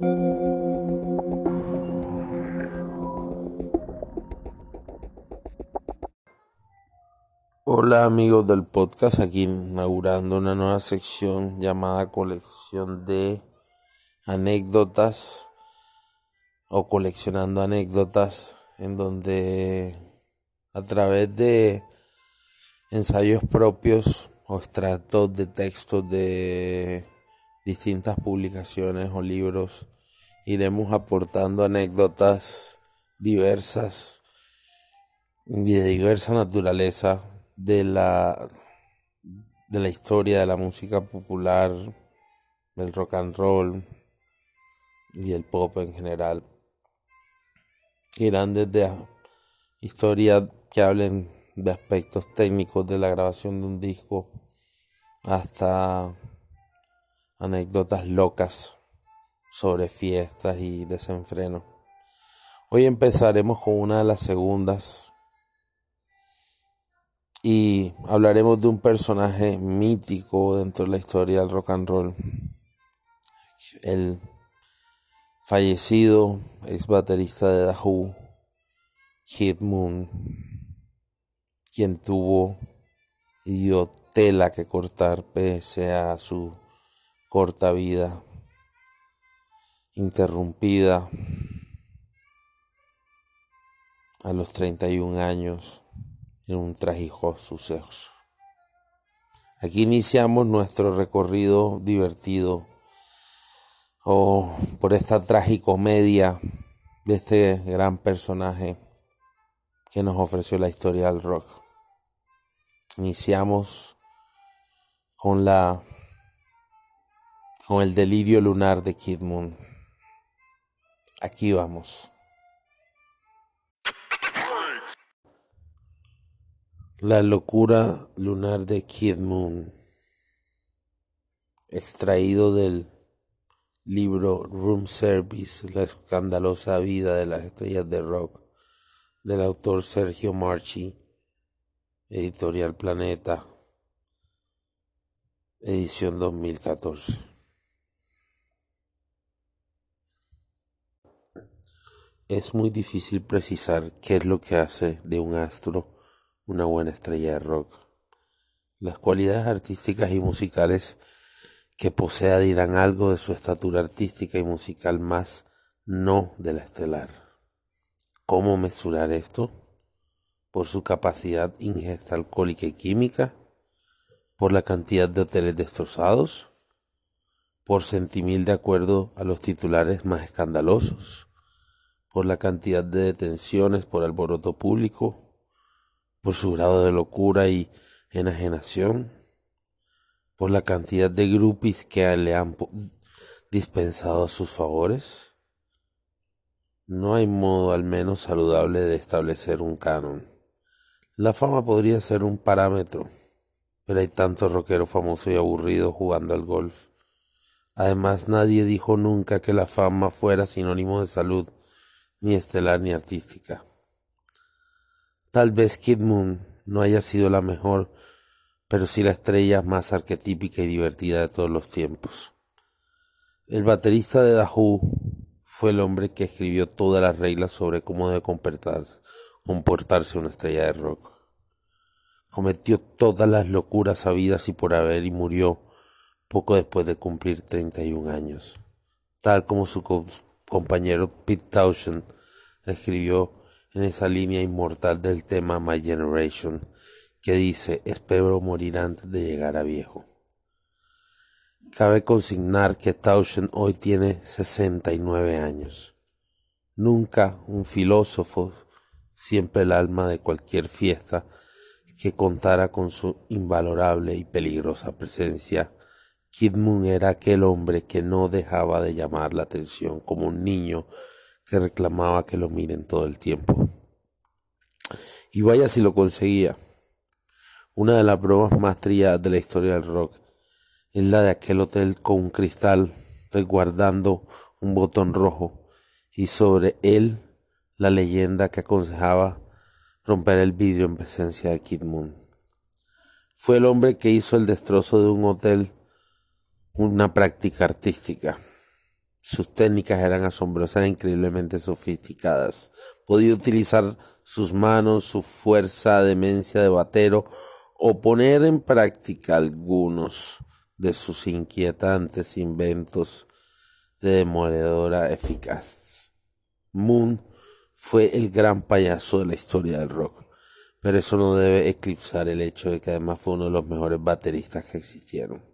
Hola amigos del podcast, aquí inaugurando una nueva sección llamada colección de anécdotas o coleccionando anécdotas en donde a través de ensayos propios o extractos de textos de distintas publicaciones o libros iremos aportando anécdotas diversas y de diversa naturaleza de la de la historia de la música popular, del rock and roll y el pop en general. Irán desde historias que hablen de aspectos técnicos de la grabación de un disco hasta anécdotas locas sobre fiestas y desenfreno. Hoy empezaremos con una de las segundas y hablaremos de un personaje mítico dentro de la historia del rock and roll. El fallecido ex baterista de The Who, Kid Moon, quien tuvo y que cortar pese a su corta vida interrumpida a los 31 años en un trágico suceso. Aquí iniciamos nuestro recorrido divertido por esta tragicomedia de este gran personaje que nos ofreció la historia del rock. Iniciamos con la con el delirio lunar de Kid Moon. Aquí vamos. La locura lunar de Kid Moon, extraído del libro Room Service, la escandalosa vida de las estrellas de rock, del autor Sergio Marchi, editorial Planeta, edición 2014. Es muy difícil precisar qué es lo que hace de un astro una buena estrella de rock. Las cualidades artísticas y musicales que posea dirán algo de su estatura artística y musical más no de la estelar. ¿Cómo mesurar esto? Por su capacidad ingesta alcohólica y química, por la cantidad de hoteles destrozados, por centimil de acuerdo a los titulares más escandalosos, por la cantidad de detenciones por alboroto público, por su grado de locura y enajenación, por la cantidad de grupis que le han dispensado sus favores. No hay modo al menos saludable de establecer un canon. La fama podría ser un parámetro, pero hay tanto rockero famoso y aburrido jugando al golf. Además, nadie dijo nunca que la fama fuera sinónimo de salud, ni estelar ni artística. Tal vez Kid Moon no haya sido la mejor, pero sí la estrella más arquetípica y divertida de todos los tiempos. El baterista de Who fue el hombre que escribió todas las reglas sobre cómo debe comportarse una estrella de rock. Cometió todas las locuras sabidas y por haber y murió poco después de cumplir 31 años, tal como su compañero Pete Townshend escribió en esa línea inmortal del tema My Generation que dice espero morir antes de llegar a viejo. Cabe consignar que Tauschen hoy tiene 69 años. Nunca un filósofo, siempre el alma de cualquier fiesta que contara con su invalorable y peligrosa presencia. Kid Moon era aquel hombre que no dejaba de llamar la atención como un niño que reclamaba que lo miren todo el tiempo. Y vaya si lo conseguía. Una de las bromas más trilladas de la historia del rock es la de aquel hotel con un cristal resguardando un botón rojo y sobre él la leyenda que aconsejaba romper el vidrio en presencia de Kid Moon. Fue el hombre que hizo el destrozo de un hotel una práctica artística Sus técnicas eran asombrosas e increíblemente sofisticadas. Podía utilizar sus manos, su fuerza, demencia de batero o poner en práctica algunos de sus inquietantes inventos de demoledora eficaz. Moon fue el gran payaso de la historia del rock, pero eso no debe eclipsar el hecho de que además fue uno de los mejores bateristas que existieron.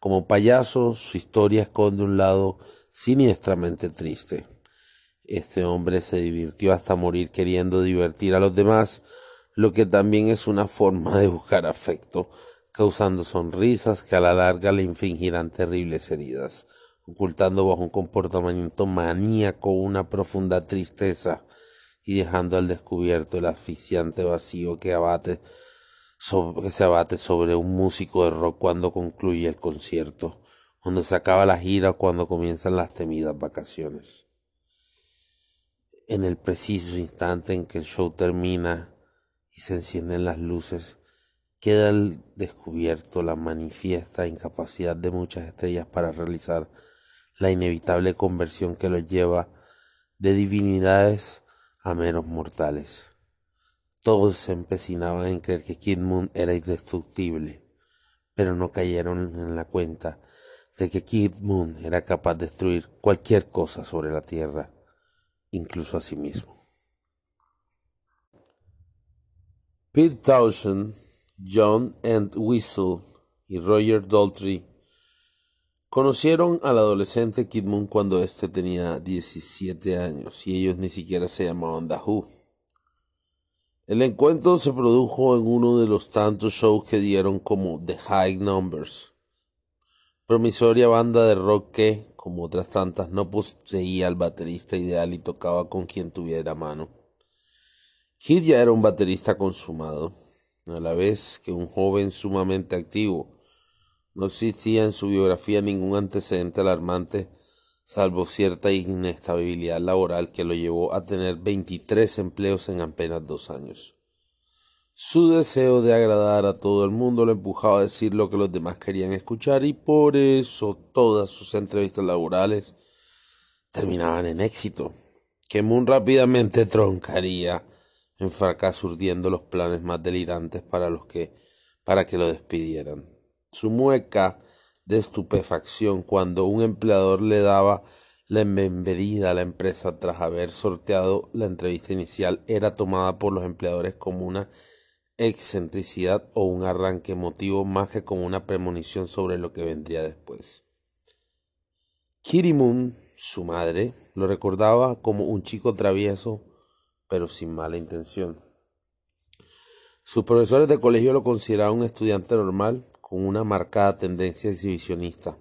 Como payaso, su historia esconde un lado siniestramente triste. Este hombre se divirtió hasta morir queriendo divertir a los demás, lo que también es una forma de buscar afecto, causando sonrisas que a la larga le infringirán terribles heridas, ocultando bajo un comportamiento maníaco una profunda tristeza y dejando al descubierto el asfixiante vacío que abate que se abate sobre un músico de rock cuando concluye el concierto, cuando se acaba la gira o cuando comienzan las temidas vacaciones. En el preciso instante en que el show termina y se encienden las luces, queda descubierto la manifiesta incapacidad de muchas estrellas para realizar la inevitable conversión que los lleva de divinidades a meros mortales. Todos se empecinaban en creer que Kid Moon era indestructible, pero no cayeron en la cuenta de que Kid Moon era capaz de destruir cualquier cosa sobre la tierra, incluso a sí mismo. Pete Townshend, John Entwistle y Roger Daltrey conocieron al adolescente Kid Moon cuando éste tenía 17 años y ellos ni siquiera se llamaban The el encuentro se produjo en uno de los tantos shows que dieron como The High Numbers, promisoria banda de rock que, como otras tantas, no poseía al baterista ideal y tocaba con quien tuviera mano. Kid ya era un baterista consumado, a la vez que un joven sumamente activo. No existía en su biografía ningún antecedente alarmante salvo cierta inestabilidad laboral que lo llevó a tener 23 empleos en apenas dos años. Su deseo de agradar a todo el mundo lo empujaba a decir lo que los demás querían escuchar y por eso todas sus entrevistas laborales terminaban en éxito, que Moon rápidamente troncaría en fracaso urdiendo los planes más delirantes para los que para que lo despidieran. Su mueca de estupefacción cuando un empleador le daba la bienvenida a la empresa tras haber sorteado la entrevista inicial era tomada por los empleadores como una excentricidad o un arranque emotivo más que como una premonición sobre lo que vendría después. Kirimun, su madre, lo recordaba como un chico travieso, pero sin mala intención. Sus profesores de colegio lo consideraban un estudiante normal, con una marcada tendencia exhibicionista,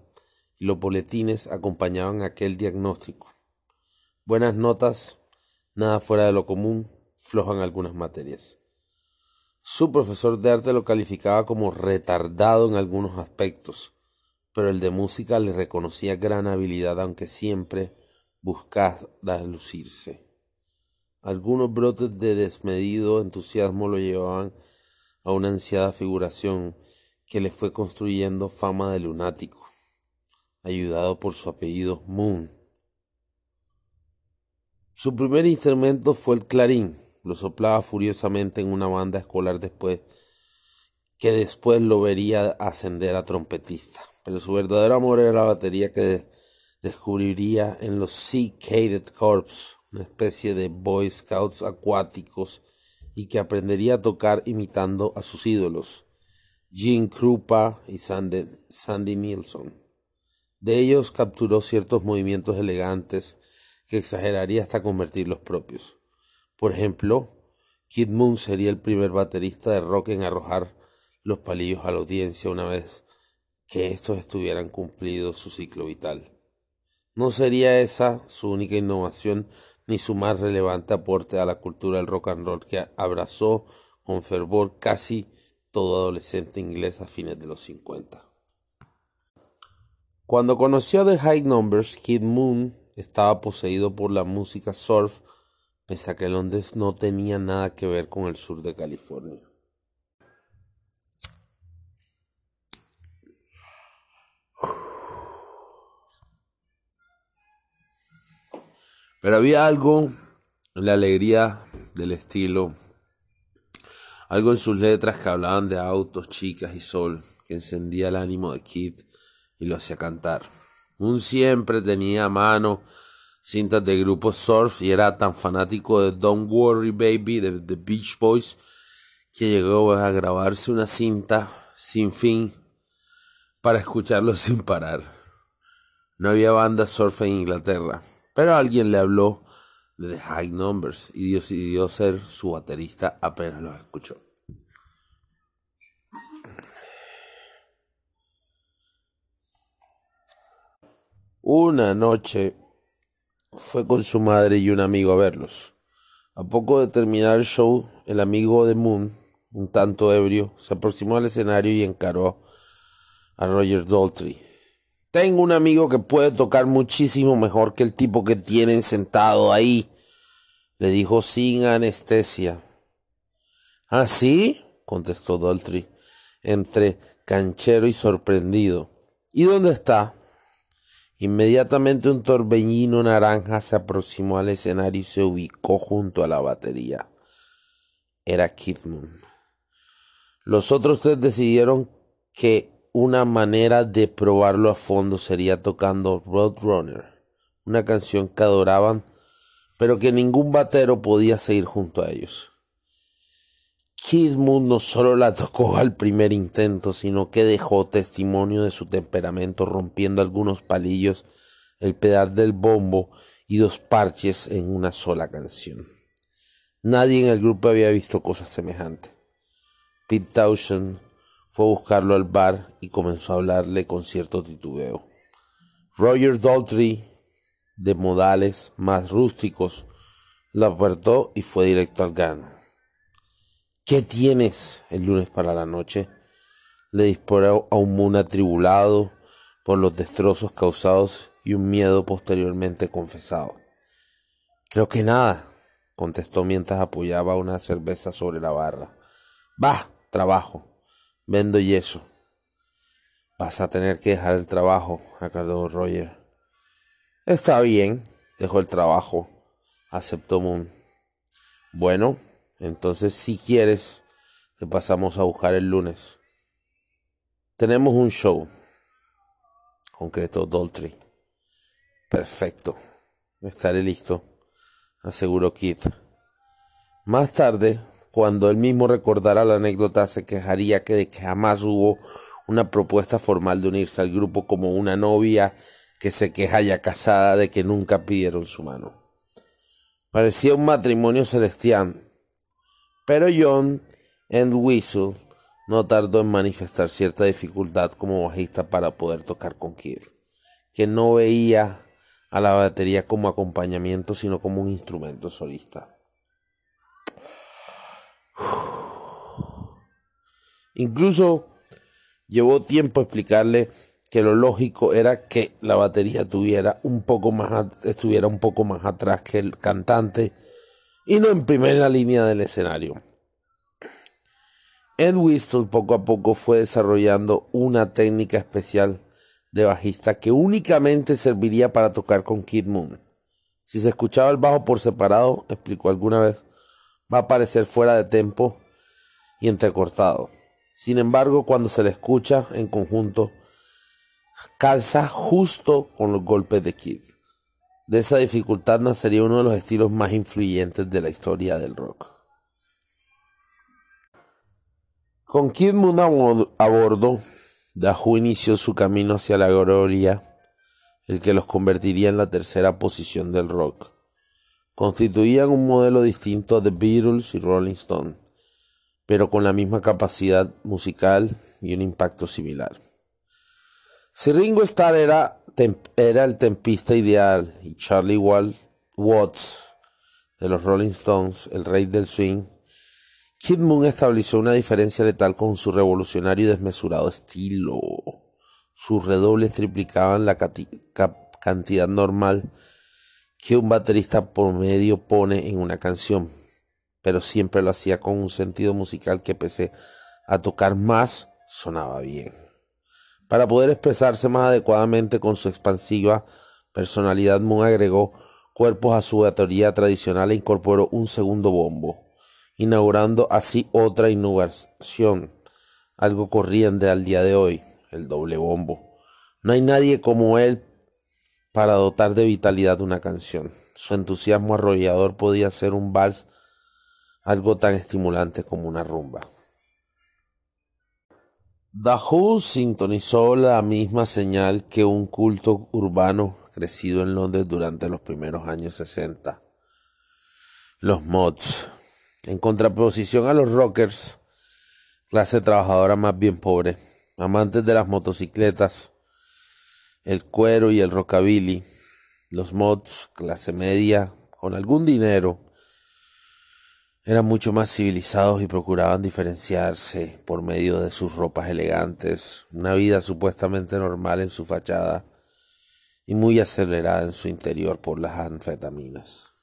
y los boletines acompañaban aquel diagnóstico. Buenas notas, nada fuera de lo común, flojan algunas materias. Su profesor de arte lo calificaba como retardado en algunos aspectos, pero el de música le reconocía gran habilidad, aunque siempre buscaba lucirse. Algunos brotes de desmedido entusiasmo lo llevaban a una ansiada figuración que le fue construyendo fama de lunático, ayudado por su apellido Moon. Su primer instrumento fue el clarín, lo soplaba furiosamente en una banda escolar después que después lo vería ascender a trompetista, pero su verdadero amor era la batería que descubriría en los Sea Cadet Corps, una especie de Boy Scouts acuáticos y que aprendería a tocar imitando a sus ídolos, Gene Krupa y Sandy, Sandy Nilsson. De ellos capturó ciertos movimientos elegantes que exageraría hasta convertirlos propios. Por ejemplo, Kid Moon sería el primer baterista de rock en arrojar los palillos a la audiencia una vez que estos estuvieran cumplido su ciclo vital. No sería esa su única innovación ni su más relevante aporte a la cultura del rock and roll que abrazó con fervor casi todo adolescente inglés a fines de los 50. Cuando conoció The High Numbers, Kid Moon estaba poseído por la música surf, pese a que Londres no tenía nada que ver con el sur de California. Pero había algo en la alegría del estilo, algo en sus letras que hablaban de autos, chicas y sol, que encendía el ánimo de Kid y lo hacía cantar. Un siempre tenía a mano cintas de grupo surf y era tan fanático de Don't Worry Baby de The Beach Boys que llegó a grabarse una cinta sin fin para escucharlo sin parar. No había banda surf en Inglaterra, pero alguien le habló de The High Numbers y decidió ser su baterista apenas los escuchó. Una noche fue con su madre y un amigo a verlos. A poco de terminar el show, el amigo de Moon, un tanto ebrio, se aproximó al escenario y encaró a Roger Daltrey. Tengo un amigo que puede tocar muchísimo mejor que el tipo que tienen sentado ahí, le dijo sin anestesia. ¿Ah, sí? contestó Daltrey, entre canchero y sorprendido. ¿Y dónde está? Inmediatamente un torbellino naranja se aproximó al escenario y se ubicó junto a la batería. Era Kidman. Los otros tres decidieron que una manera de probarlo a fondo sería tocando Roadrunner, una canción que adoraban, pero que ningún batero podía seguir junto a ellos. Moon no solo la tocó al primer intento, sino que dejó testimonio de su temperamento rompiendo algunos palillos, el pedal del bombo y dos parches en una sola canción. Nadie en el grupo había visto cosas semejantes. Pete Townshend fue a buscarlo al bar y comenzó a hablarle con cierto titubeo. Roger Daltrey, de modales más rústicos, lo apartó y fue directo al grano. ¿Qué tienes el lunes para la noche? Le disparó a un Moon atribulado por los destrozos causados y un miedo posteriormente confesado. Creo que nada, contestó mientras apoyaba una cerveza sobre la barra. Va, trabajo. Vendo yeso. Vas a tener que dejar el trabajo, aclaró Roger. Está bien, dejó el trabajo, aceptó Moon. Bueno, entonces, si quieres, te pasamos a buscar el lunes. Tenemos un show. Concreto Daltrey. Perfecto. Estaré listo, aseguró Keith. Más tarde, cuando él mismo recordara la anécdota, se quejaría que de que jamás hubo una propuesta formal de unirse al grupo como una novia que se queja ya casada de que nunca pidieron su mano. Parecía un matrimonio celestial, pero John Entwistle no tardó en manifestar cierta dificultad como bajista para poder tocar con Kid, que no veía a la batería como acompañamiento, sino como un instrumento solista. Incluso llevó tiempo explicarle que lo lógico era que la batería estuviera un poco más atrás que el cantante y no en primera línea del escenario. Ed Whistle poco a poco fue desarrollando una técnica especial de bajista que únicamente serviría para tocar con Kid Moon. Si se escuchaba el bajo por separado, explicó alguna vez, va a parecer fuera de tempo y entrecortado. Sin embargo, cuando se le escucha en conjunto, calza justo con los golpes de Kid. De esa dificultad nacería uno de los estilos más influyentes de la historia del rock. Con Kid Moon a bordo, Dahu inició su camino hacia la gloria, el que los convertiría en la tercera posición del rock. Constituían un modelo distinto The Beatles y Rolling Stone, pero con la misma capacidad musical y un impacto similar. Si Ringo Starr era el tempista ideal y Charlie Watts de los Rolling Stones, el rey del swing, Kid Moon estableció una diferencia letal con su revolucionario y desmesurado estilo. Sus redobles triplicaban la cantidad normal que un baterista por medio pone en una canción, pero siempre lo hacía con un sentido musical que pese a tocar más, sonaba bien. Para poder expresarse más adecuadamente con su expansiva personalidad, Moon agregó cuerpos a su batería tradicional e incorporó un segundo bombo, inaugurando así otra innovación, algo corriente al día de hoy, el doble bombo. No hay nadie como él para dotar de vitalidad una canción. Su entusiasmo arrollador podía ser un vals algo tan estimulante como una rumba. The sintonizó la misma señal que un culto urbano crecido en Londres durante los primeros años 60. Los mods, en contraposición a los rockers, clase trabajadora más bien pobre, amantes de las motocicletas, el cuero y el rockabilly, los mods, clase media, con algún dinero, eran mucho más civilizados y procuraban diferenciarse por medio de sus ropas elegantes, una vida supuestamente normal en su fachada y muy acelerada en su interior por las anfetaminas.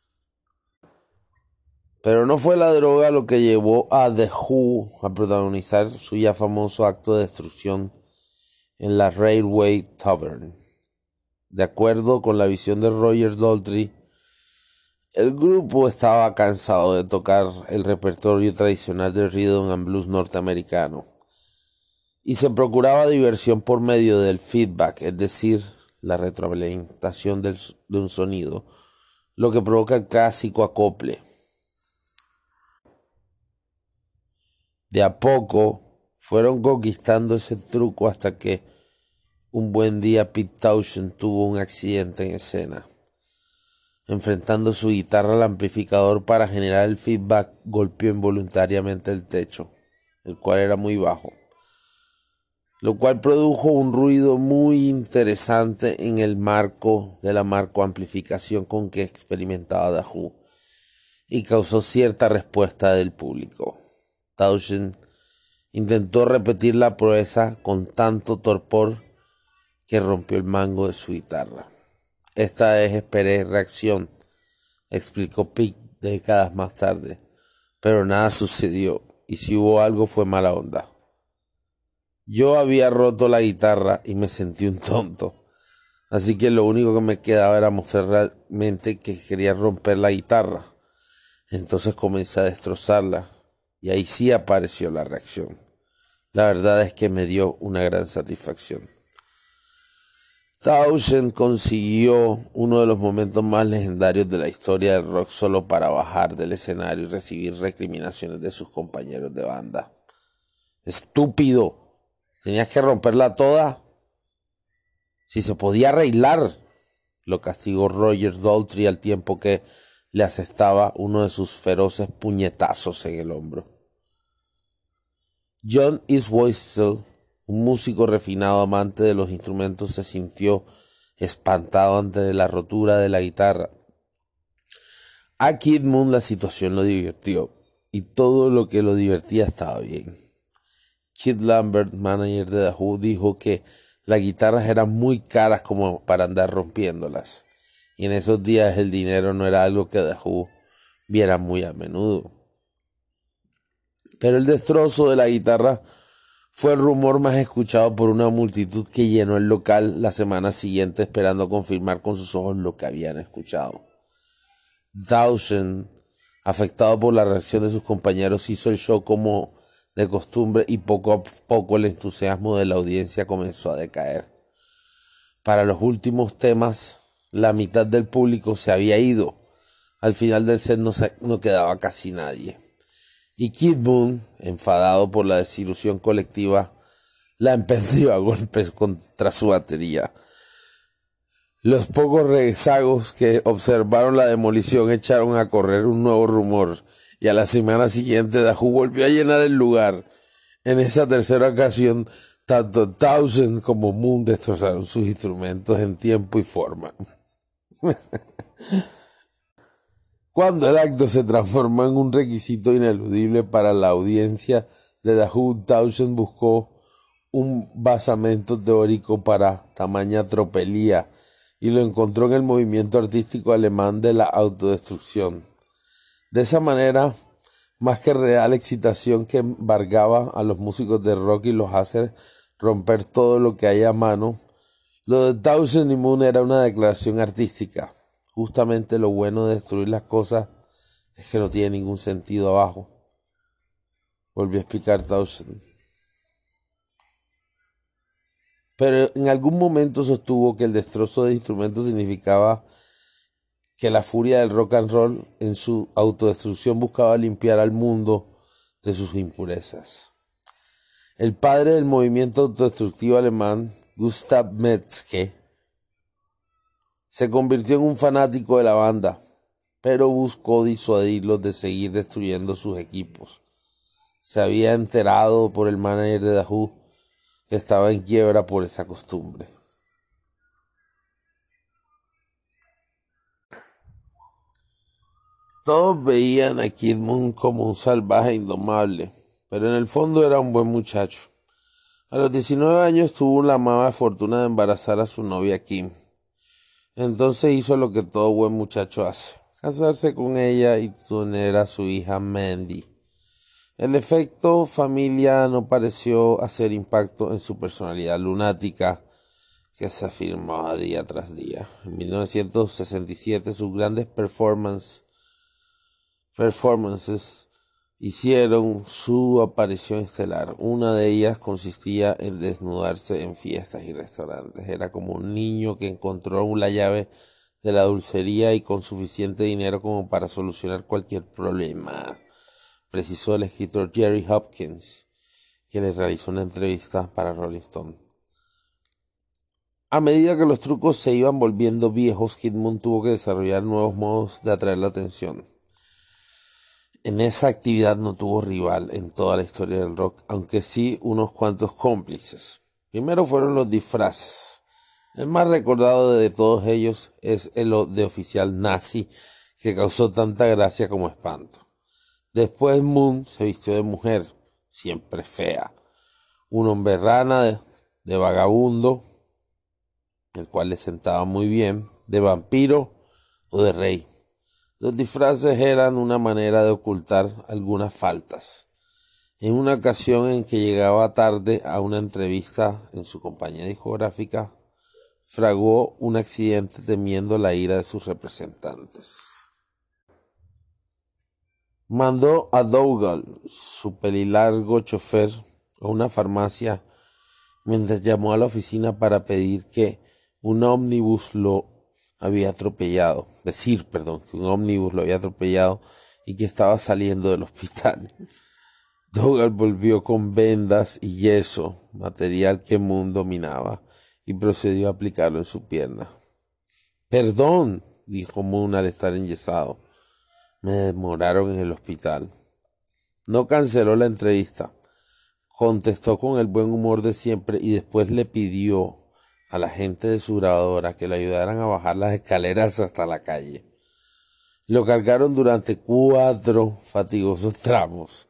Pero no fue la droga lo que llevó a The Who a protagonizar su ya famoso acto de destrucción en la Railway Tavern. De acuerdo con la visión de Roger Daltrey, el grupo estaba cansado de tocar el repertorio tradicional del rhythm and blues norteamericano y se procuraba diversión por medio del feedback, es decir, la retroalimentación de un sonido, lo que provoca el clásico acople. De a poco fueron conquistando ese truco hasta que un buen día Pete Townshend tuvo un accidente en escena enfrentando su guitarra al amplificador para generar el feedback, golpeó involuntariamente el techo, el cual era muy bajo, lo cual produjo un ruido muy interesante en el marco de la marco amplificación con que experimentaba Dahu y causó cierta respuesta del público. Townshend intentó repetir la proeza con tanto torpor que rompió el mango de su guitarra. Esta vez esperé reacción, explicó Pick décadas más tarde, pero nada sucedió y si hubo algo fue mala onda. Yo había roto la guitarra y me sentí un tonto, así que lo único que me quedaba era mostrar realmente que quería romper la guitarra. Entonces comencé a destrozarla y ahí sí apareció la reacción. La verdad es que me dio una gran satisfacción. Townshend consiguió uno de los momentos más legendarios de la historia del rock solo para bajar del escenario y recibir recriminaciones de sus compañeros de banda. Estúpido. Tenías que romperla toda. Si se podía arreglar, lo castigó Roger Daltrey al tiempo que le asestaba uno de sus feroces puñetazos en el hombro. John Iswhistle un músico refinado amante de los instrumentos se sintió espantado ante la rotura de la guitarra. A Kid Moon la situación lo divirtió y todo lo que lo divertía estaba bien. Kid Lambert, manager de The Who, dijo que las guitarras eran muy caras como para andar rompiéndolas y en esos días el dinero no era algo que The Who viera muy a menudo. Pero el destrozo de la guitarra fue el rumor más escuchado por una multitud que llenó el local la semana siguiente esperando confirmar con sus ojos lo que habían escuchado. Dawson, afectado por la reacción de sus compañeros, hizo el show como de costumbre y poco a poco el entusiasmo de la audiencia comenzó a decaer. Para los últimos temas, la mitad del público se había ido. Al final del set no, no quedaba casi nadie y Kid Moon, enfadado por la desilusión colectiva, la emprendió a golpes contra su batería. Los pocos rezagos que observaron la demolición echaron a correr un nuevo rumor y a la semana siguiente Dahu volvió a llenar el lugar. En esa tercera ocasión, tanto Townsend como Moon destrozaron sus instrumentos en tiempo y forma. Cuando el acto se transformó en un requisito ineludible para la audiencia de Dahoud, Townsend buscó un basamento teórico para tamaña tropelía y lo encontró en el movimiento artístico alemán de la autodestrucción. De esa manera, más que real excitación que embargaba a los músicos de rock y los hace romper todo lo que hay a mano, lo de Townsend y Moon era una declaración artística Justamente lo bueno de destruir las cosas es que no tiene ningún sentido abajo. Volvió a explicar Towson. Pero en algún momento sostuvo que el destrozo de instrumentos significaba que la furia del rock and roll en su autodestrucción buscaba limpiar al mundo de sus impurezas. El padre del movimiento autodestructivo alemán, Gustav Metzke, se convirtió en un fanático de la banda, pero buscó disuadirlos de seguir destruyendo sus equipos. Se había enterado por el manager de Dahoo que estaba en quiebra por esa costumbre. Todos veían a Kid Moon como un salvaje indomable, pero en el fondo era un buen muchacho. A los 19 años tuvo la mala fortuna de embarazar a su novia Kim. Entonces hizo lo que todo buen muchacho hace, casarse con ella y tener a su hija Mandy. El efecto familia no pareció hacer impacto en su personalidad lunática, que se afirmaba día tras día. En 1967 sus grandes performances performances hicieron su aparición estelar. Una de ellas consistía en desnudarse en fiestas y restaurantes. Era como un niño que encontró la llave de la dulcería y con suficiente dinero como para solucionar cualquier problema, precisó el escritor Jerry Hopkins, que le realizó una entrevista para Rolling Stone. A medida que los trucos se iban volviendo viejos, Kid Moon tuvo que desarrollar nuevos modos de atraer la atención. En esa actividad no tuvo rival en toda la historia del rock, aunque sí unos cuantos cómplices. Primero fueron los disfraces. El más recordado de todos ellos es el de oficial nazi, que causó tanta gracia como espanto. Después Moon se vistió de mujer, siempre fea. Un hombre rana de, de vagabundo, el cual le sentaba muy bien, de vampiro o de rey. Los disfraces eran una manera de ocultar algunas faltas. En una ocasión en que llegaba tarde a una entrevista en su compañía discográfica, fragó un accidente temiendo la ira de sus representantes. Mandó a Dougal, su pelilargo chofer, a una farmacia mientras llamó a la oficina para pedir que un ómnibus lo había atropellado, decir, perdón, que un ómnibus lo había atropellado y que estaba saliendo del hospital. Dougal volvió con vendas y yeso, material que Moon dominaba, y procedió a aplicarlo en su pierna. Perdón, dijo Moon al estar enyesado. Me demoraron en el hospital. No canceló la entrevista. Contestó con el buen humor de siempre y después le pidió a la gente de su grabadora que le ayudaran a bajar las escaleras hasta la calle. Lo cargaron durante cuatro fatigosos tramos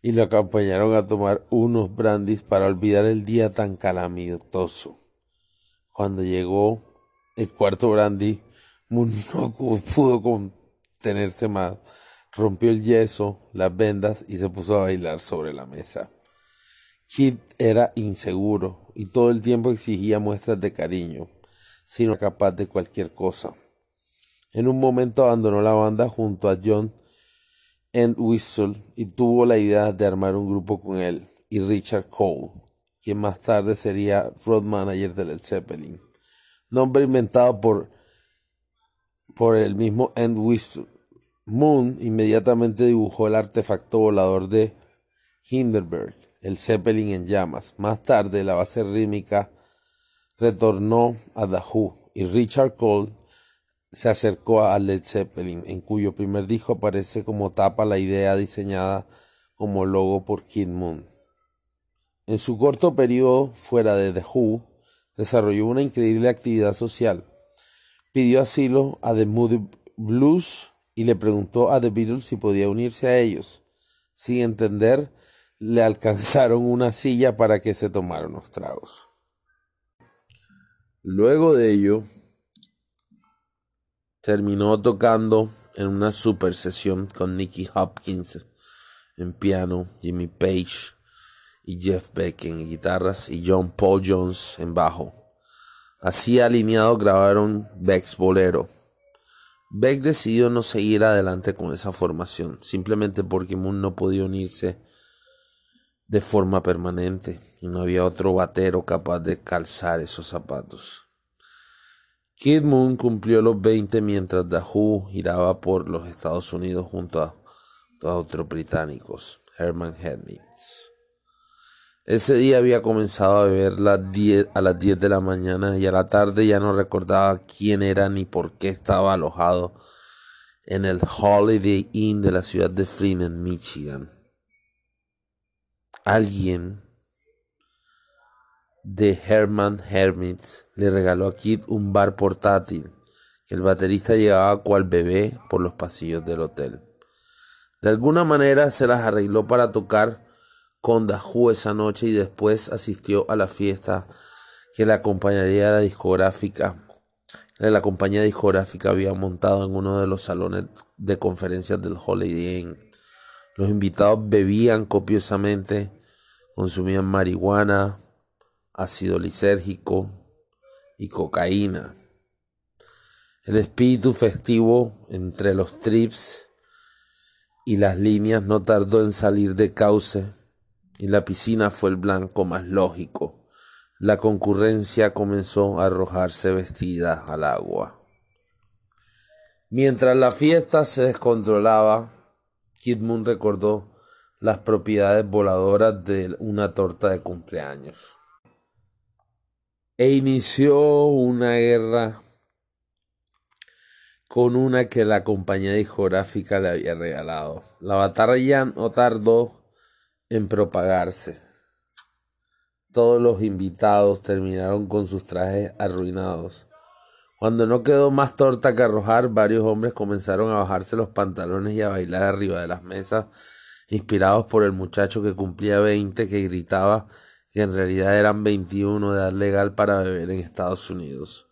y lo acompañaron a tomar unos brandis para olvidar el día tan calamitoso. Cuando llegó el cuarto brandy, no pudo contenerse más. Rompió el yeso, las vendas y se puso a bailar sobre la mesa. Kid era inseguro y todo el tiempo exigía muestras de cariño, sino capaz de cualquier cosa. En un momento abandonó la banda junto a John Entwistle y tuvo la idea de armar un grupo con él y Richard Cole, quien más tarde sería road manager de Led Zeppelin, nombre inventado por, por el mismo Entwistle. Moon inmediatamente dibujó el artefacto volador de Hindenburg el Zeppelin en llamas. Más tarde, la base rítmica retornó a Who y Richard Cole se acercó a Led Zeppelin, en cuyo primer disco aparece como tapa la idea diseñada como logo por Kid Moon. En su corto periodo fuera de The Who, desarrolló una increíble actividad social. Pidió asilo a The Moody Blues y le preguntó a The Beatles si podía unirse a ellos, sin entender le alcanzaron una silla para que se tomara unos tragos. Luego de ello, terminó tocando en una super sesión con Nicky Hopkins en piano, Jimmy Page y Jeff Beck en guitarras y John Paul Jones en bajo. Así alineados grabaron Beck's Bolero, Beck decidió no seguir adelante con esa formación, simplemente porque Moon no podía unirse de forma permanente y no había otro batero capaz de calzar esos zapatos. Kid Moon cumplió los 20 mientras Dahu giraba por los Estados Unidos junto a, otros británicos, Herman Hednitz. Ese día había comenzado a beber a las 10 de la mañana y a la tarde ya no recordaba quién era ni por qué estaba alojado en el Holiday Inn de la ciudad de Freeman, Michigan. Alguien de Herman Hermits le regaló a Kid un bar portátil que el baterista llevaba cual bebé por los pasillos del hotel. De alguna manera se las arregló para tocar con Dahu esa noche y después asistió a la fiesta que la compañía la discográfica la compañía discográfica había montado en uno de los salones de conferencias del Holiday Inn. Los invitados bebían copiosamente, consumían marihuana, ácido lisérgico y cocaína. El espíritu festivo entre los trips y las líneas no tardó en salir de cauce y la piscina fue el blanco más lógico. La concurrencia comenzó a arrojarse vestida al agua. Mientras la fiesta se descontrolaba, Kid Moon recordó las propiedades voladoras de una torta de cumpleaños. E inició una guerra con una que la compañía discográfica le había regalado. La batalla no tardó en propagarse. Todos los invitados terminaron con sus trajes arruinados. Cuando no quedó más torta que arrojar, varios hombres comenzaron a bajarse los pantalones y a bailar arriba de las mesas, inspirados por el muchacho que cumplía veinte que gritaba que en realidad eran veintiuno de edad legal para beber en Estados Unidos.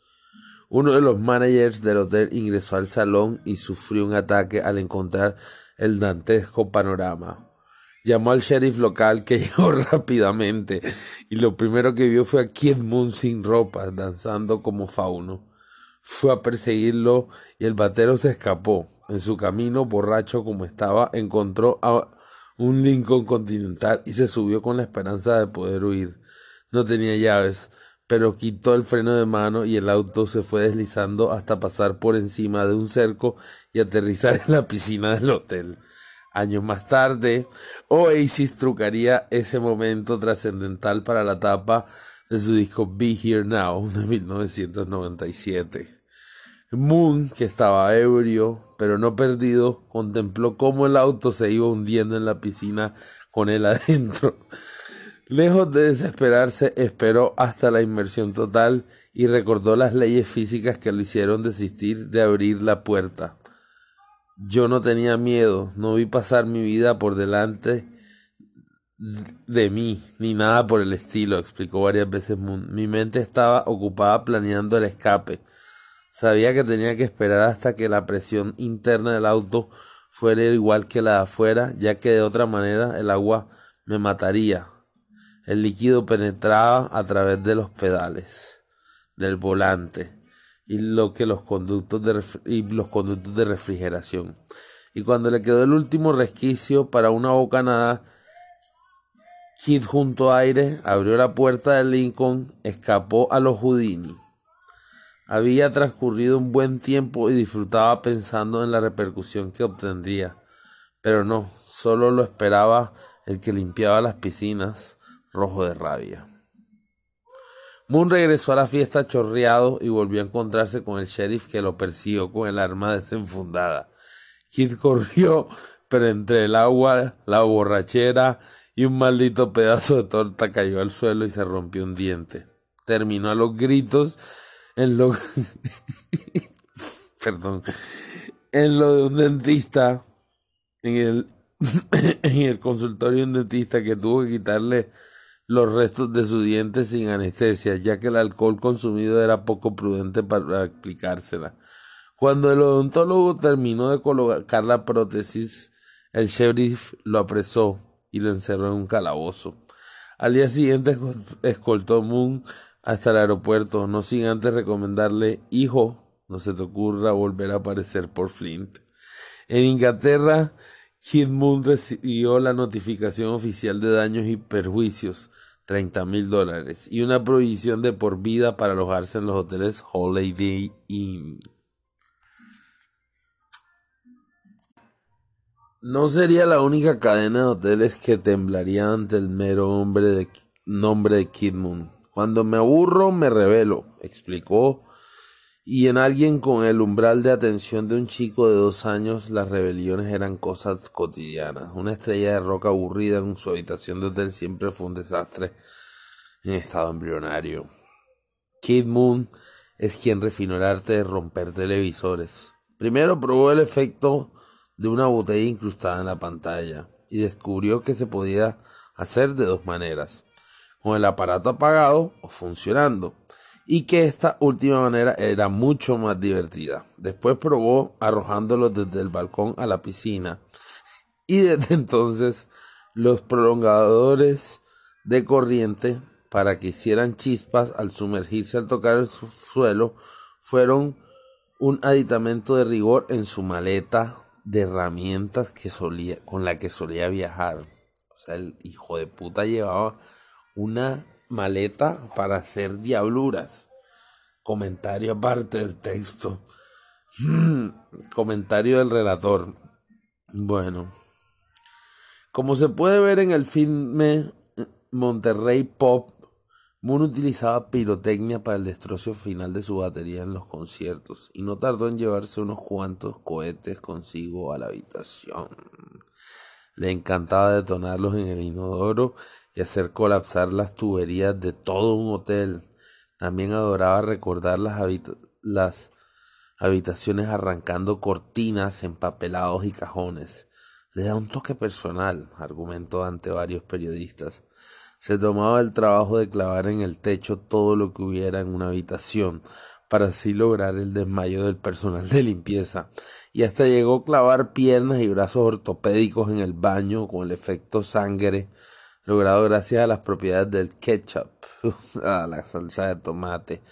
Uno de los managers del hotel ingresó al salón y sufrió un ataque al encontrar el dantesco panorama. Llamó al sheriff local que llegó rápidamente y lo primero que vio fue a Kid Moon sin ropa, danzando como fauno. Fue a perseguirlo y el batero se escapó. En su camino, borracho como estaba, encontró a un Lincoln Continental y se subió con la esperanza de poder huir. No tenía llaves, pero quitó el freno de mano y el auto se fue deslizando hasta pasar por encima de un cerco y aterrizar en la piscina del hotel. Años más tarde, Oasis trucaría ese momento trascendental para la tapa de su disco Be Here Now de 1997. Moon, que estaba ebrio, pero no perdido, contempló cómo el auto se iba hundiendo en la piscina con él adentro. Lejos de desesperarse, esperó hasta la inmersión total y recordó las leyes físicas que le hicieron desistir de abrir la puerta. Yo no tenía miedo, no vi pasar mi vida por delante de mí, ni nada por el estilo, explicó varias veces Moon. Mi mente estaba ocupada planeando el escape. Sabía que tenía que esperar hasta que la presión interna del auto fuera igual que la de afuera, ya que de otra manera el agua me mataría. El líquido penetraba a través de los pedales del volante y lo que los conductos de y los conductos de refrigeración. Y cuando le quedó el último resquicio para una bocanada, Kid junto a aire abrió la puerta del Lincoln, escapó a los Houdini. Había transcurrido un buen tiempo y disfrutaba pensando en la repercusión que obtendría. Pero no, solo lo esperaba el que limpiaba las piscinas, rojo de rabia. Moon regresó a la fiesta chorreado y volvió a encontrarse con el sheriff que lo persiguió con el arma desenfundada. Kid corrió, pero entre el agua, la borrachera y un maldito pedazo de torta cayó al suelo y se rompió un diente. Terminó a los gritos en lo perdón en lo de un dentista en el en el consultorio de un dentista que tuvo que quitarle los restos de su diente sin anestesia, ya que el alcohol consumido era poco prudente para aplicársela. Cuando el odontólogo terminó de colocar la prótesis, el sheriff lo apresó y lo encerró en un calabozo. Al día siguiente escoltó Moon hasta el aeropuerto, no sin antes recomendarle, hijo, no se te ocurra volver a aparecer por Flint. En Inglaterra, Kid Moon recibió la notificación oficial de daños y perjuicios, 30 mil dólares, y una prohibición de por vida para alojarse en los hoteles Holiday Inn. No sería la única cadena de hoteles que temblaría ante el mero de, nombre de Kid Moon. Cuando me aburro, me revelo, explicó y en alguien con el umbral de atención de un chico de dos años las rebeliones eran cosas cotidianas. Una estrella de roca aburrida en su habitación de hotel siempre fue un desastre en estado embrionario. Kid Moon es quien refinó el arte de romper televisores. Primero probó el efecto de una botella incrustada en la pantalla y descubrió que se podía hacer de dos maneras, con el aparato apagado o funcionando y que esta última manera era mucho más divertida. Después probó arrojándolo desde el balcón a la piscina y desde entonces los prolongadores de corriente para que hicieran chispas al sumergirse al tocar el suelo fueron un aditamento de rigor en su maleta de herramientas que solía, con la que solía viajar. O sea, el hijo de puta llevaba una maleta para hacer diabluras. Comentario aparte del texto. Comentario del relator. Bueno. Como se puede ver en el filme Monterrey Pop, Moon utilizaba pirotecnia para el destrozo final de su batería en los conciertos y no tardó en llevarse unos cuantos cohetes consigo a la habitación. Le encantaba detonarlos en el inodoro y hacer colapsar las tuberías de todo un hotel. También adoraba recordar las, las habitaciones arrancando cortinas, empapelados y cajones. Le da un toque personal, argumentó ante varios periodistas. Se tomaba el trabajo de clavar en el techo todo lo que hubiera en una habitación, para así lograr el desmayo del personal de limpieza, y hasta llegó a clavar piernas y brazos ortopédicos en el baño con el efecto sangre logrado gracias a las propiedades del ketchup, a la salsa de tomate.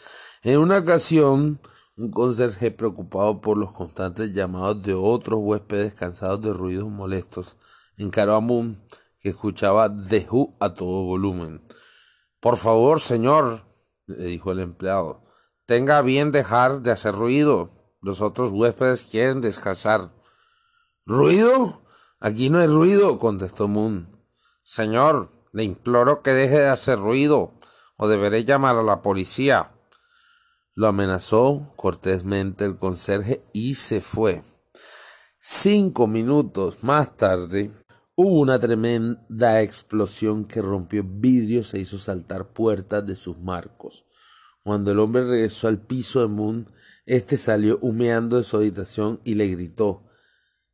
En una ocasión, un conserje preocupado por los constantes llamados de otros huéspedes cansados de ruidos molestos encaró a Moon, que escuchaba The Who a todo volumen. Por favor, señor, le dijo el empleado, tenga bien dejar de hacer ruido. Los otros huéspedes quieren descansar. ¿Ruido? Aquí no hay ruido, contestó Moon. Señor, le imploro que deje de hacer ruido, o deberé llamar a la policía. Lo amenazó cortésmente el conserje y se fue. Cinco minutos más tarde hubo una tremenda explosión que rompió vidrios e hizo saltar puertas de sus marcos. Cuando el hombre regresó al piso de Moon, éste salió humeando de su habitación y le gritó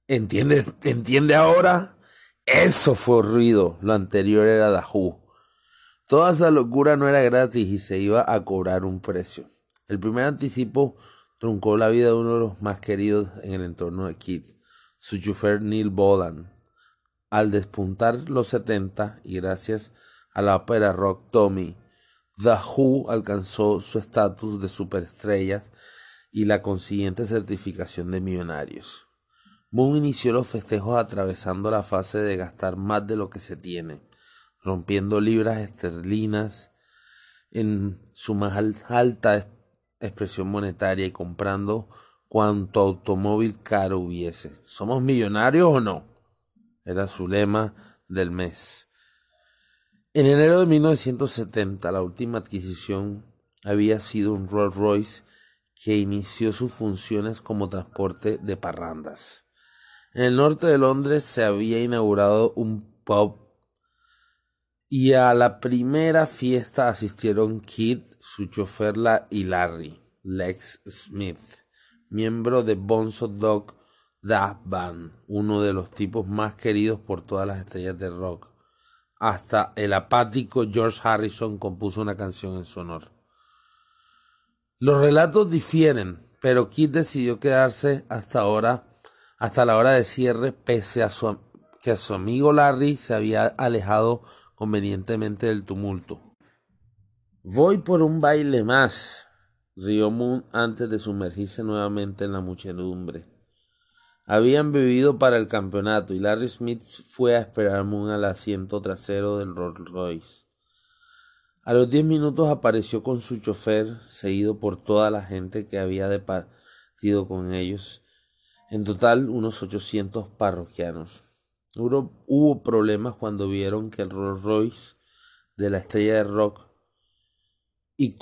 ¿Entiendes? ¿Entiende ahora? Eso fue ruido, lo anterior era Dahu. Toda esa locura no era gratis y se iba a cobrar un precio. El primer anticipo truncó la vida de uno de los más queridos en el entorno de Kid, su chofer Neil Bolan. Al despuntar los 70 y gracias a la ópera rock Tommy, The Who alcanzó su estatus de superestrellas y la consiguiente certificación de millonarios. Moon inició los festejos atravesando la fase de gastar más de lo que se tiene, rompiendo libras esterlinas en su más alta expresión monetaria y comprando cuanto automóvil caro hubiese. ¿Somos millonarios o no? Era su lema del mes. En enero de 1970, la última adquisición había sido un Rolls Royce que inició sus funciones como transporte de parrandas. En el norte de Londres se había inaugurado un pub y a la primera fiesta asistieron Kid, su chofer y Larry, Lex Smith, miembro de Bonzo Dog Da Band, uno de los tipos más queridos por todas las estrellas de rock. Hasta el apático George Harrison compuso una canción en su honor. Los relatos difieren, pero Kid decidió quedarse hasta ahora hasta la hora de cierre, pese a su, que a su amigo Larry se había alejado convenientemente del tumulto. Voy por un baile más, rió Moon antes de sumergirse nuevamente en la muchedumbre. Habían bebido para el campeonato y Larry Smith fue a esperar a Moon al asiento trasero del Rolls Royce. A los diez minutos apareció con su chofer, seguido por toda la gente que había departido con ellos, en total unos ochocientos parroquianos. Hubo, hubo problemas cuando vieron que el Rolls Royce de la estrella de rock y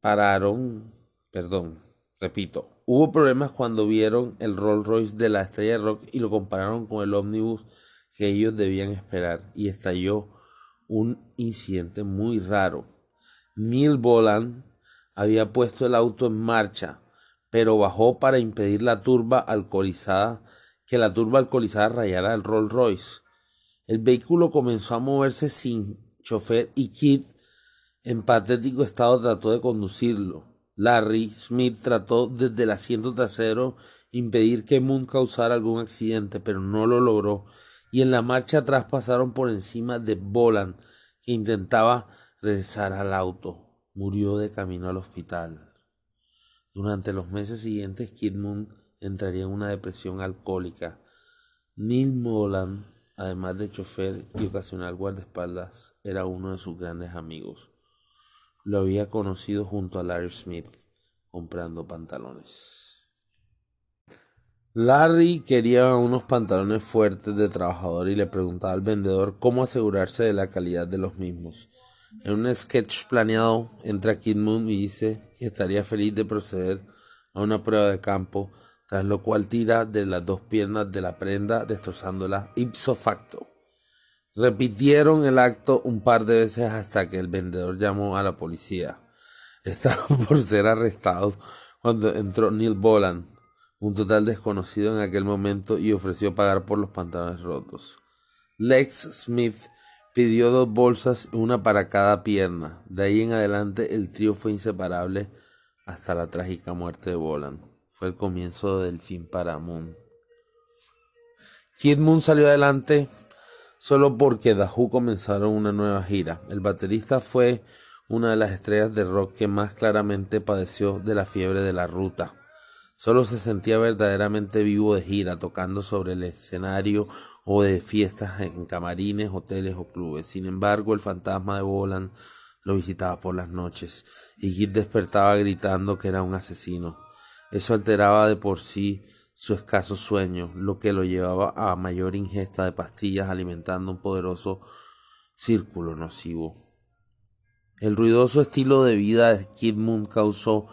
compararon, perdón, repito, Hubo problemas cuando vieron el Rolls Royce de la estrella de rock y lo compararon con el ómnibus que ellos debían esperar y estalló un incidente muy raro. Neil Boland había puesto el auto en marcha, pero bajó para impedir la turba alcoholizada que la turba alcoholizada rayara el Rolls Royce. El vehículo comenzó a moverse sin chofer y Kid en patético estado trató de conducirlo. Larry Smith trató desde el asiento trasero impedir que Moon causara algún accidente, pero no lo logró, y en la marcha atrás pasaron por encima de Boland, que intentaba regresar al auto. Murió de camino al hospital. Durante los meses siguientes, Kid entraría en una depresión alcohólica. Neil Boland, además de chofer y ocasional guardaespaldas, era uno de sus grandes amigos. Lo había conocido junto a Larry Smith comprando pantalones. Larry quería unos pantalones fuertes de trabajador y le preguntaba al vendedor cómo asegurarse de la calidad de los mismos. En un sketch planeado entra Kid Moon y dice que estaría feliz de proceder a una prueba de campo, tras lo cual tira de las dos piernas de la prenda destrozándola ipso facto. Repitieron el acto un par de veces hasta que el vendedor llamó a la policía. Estaban por ser arrestados cuando entró Neil Boland, un total desconocido en aquel momento, y ofreció pagar por los pantalones rotos. Lex Smith pidió dos bolsas, una para cada pierna. De ahí en adelante el trío fue inseparable hasta la trágica muerte de Boland. Fue el comienzo del fin para Moon. Kid Moon salió adelante solo porque Dahu comenzaron una nueva gira. El baterista fue una de las estrellas de rock que más claramente padeció de la fiebre de la ruta. Solo se sentía verdaderamente vivo de gira, tocando sobre el escenario o de fiestas en camarines, hoteles o clubes. Sin embargo, el fantasma de Boland lo visitaba por las noches y Git despertaba gritando que era un asesino. Eso alteraba de por sí su escaso sueño, lo que lo llevaba a mayor ingesta de pastillas alimentando un poderoso círculo nocivo. El ruidoso estilo de vida de Kid Moon causó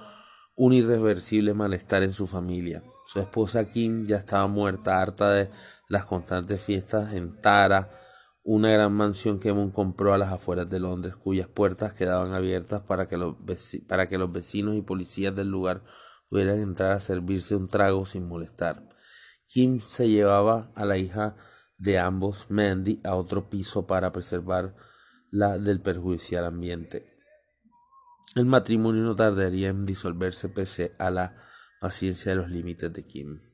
un irreversible malestar en su familia. Su esposa Kim ya estaba muerta, harta de las constantes fiestas en Tara, una gran mansión que Moon compró a las afueras de Londres, cuyas puertas quedaban abiertas para que los, para que los vecinos y policías del lugar pudieran entrar a servirse un trago sin molestar. Kim se llevaba a la hija de ambos, Mandy, a otro piso para preservarla del perjudicial ambiente. El matrimonio no tardaría en disolverse pese a la paciencia de los límites de Kim.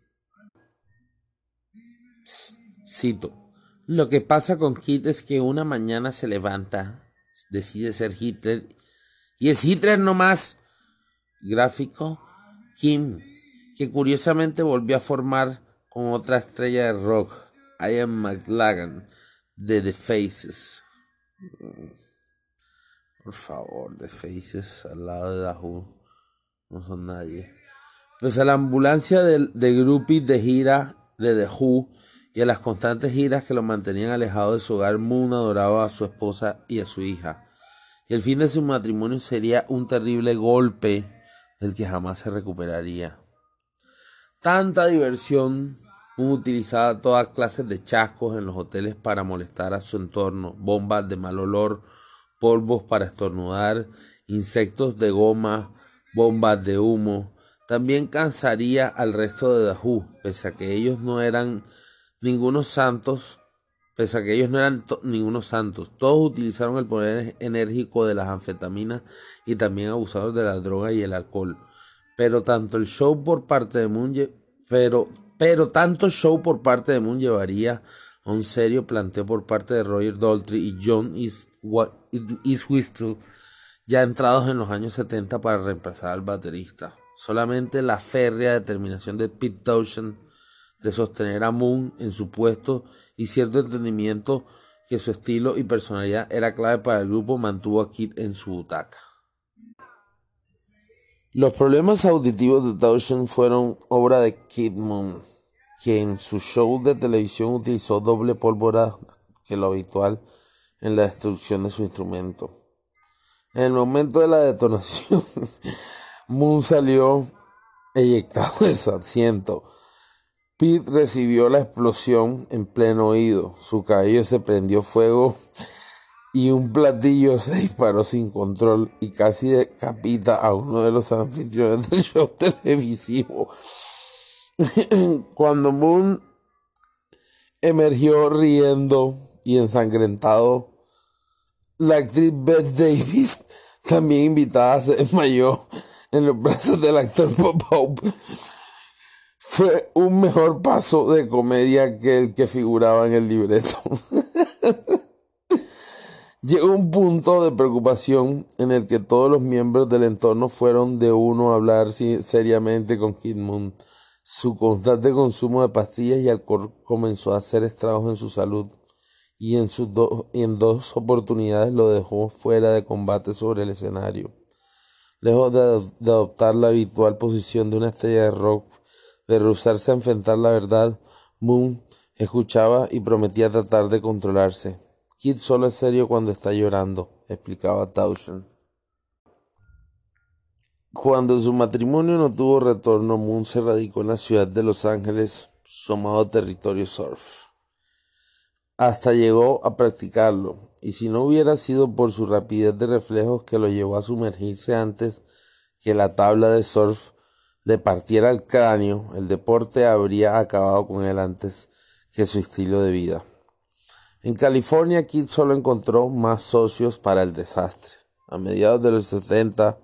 Cito. Lo que pasa con Kit es que una mañana se levanta, decide ser Hitler, y es Hitler no más. Gráfico Kim, que curiosamente volvió a formar con otra estrella de rock, Ian McLagan, de The Faces. Por favor, The Faces al lado de Dahoo no son nadie. Pese a la ambulancia de, de groupies de gira de The Who y a las constantes giras que lo mantenían alejado de su hogar, Moon adoraba a su esposa y a su hija. Y el fin de su matrimonio sería un terrible golpe del que jamás se recuperaría. Tanta diversión, utilizaba todas clases de chascos en los hoteles para molestar a su entorno, bombas de mal olor, polvos para estornudar, insectos de goma, bombas de humo. También cansaría al resto de Dahu, pese a que ellos no eran ningunos santos, pese a que ellos no eran ningunos santos. Todos utilizaron el poder enérgico de las anfetaminas y también abusaron de la droga y el alcohol. Pero tanto el show por parte de Moon, pero, pero tanto show por parte de Moon llevaría a un serio planteo por parte de Roger Daltrey y John Eastwhistle ya entrados en los años 70 para reemplazar al baterista. Solamente la férrea determinación de Pete Townshend de sostener a Moon en su puesto y cierto entendimiento que su estilo y personalidad era clave para el grupo mantuvo a Kid en su butaca. Los problemas auditivos de Townshend fueron obra de Kid Moon, que en su show de televisión utilizó doble pólvora que lo habitual en la destrucción de su instrumento. En el momento de la detonación, Moon salió eyectado de su asiento. Pete recibió la explosión en pleno oído. Su cabello se prendió fuego y un platillo se disparó sin control y casi decapita a uno de los anfitriones del show televisivo. Cuando Moon emergió riendo y ensangrentado, la actriz Beth Davis, también invitada, se desmayó en los brazos del actor Bob Hope. Fue un mejor paso de comedia que el que figuraba en el libreto. Llegó un punto de preocupación en el que todos los miembros del entorno fueron de uno a hablar seriamente con Kid Moon. Su constante consumo de pastillas y alcohol comenzó a hacer estragos en su salud y en, sus en dos oportunidades lo dejó fuera de combate sobre el escenario. Lejos de, adoptar la habitual posición de una estrella de rock, de rehusarse a enfrentar la verdad, Moon escuchaba y prometía tratar de controlarse. Kid solo es serio cuando está llorando, explicaba Towson. Cuando su matrimonio no tuvo retorno, Moon se radicó en la ciudad de Los Ángeles, su amado territorio surf hasta llegó a practicarlo, y si no hubiera sido por su rapidez de reflejos que lo llevó a sumergirse antes que la tabla de surf le partiera el cráneo, el deporte habría acabado con él antes que su estilo de vida. En California, Kid solo encontró más socios para el desastre. A mediados de los 70,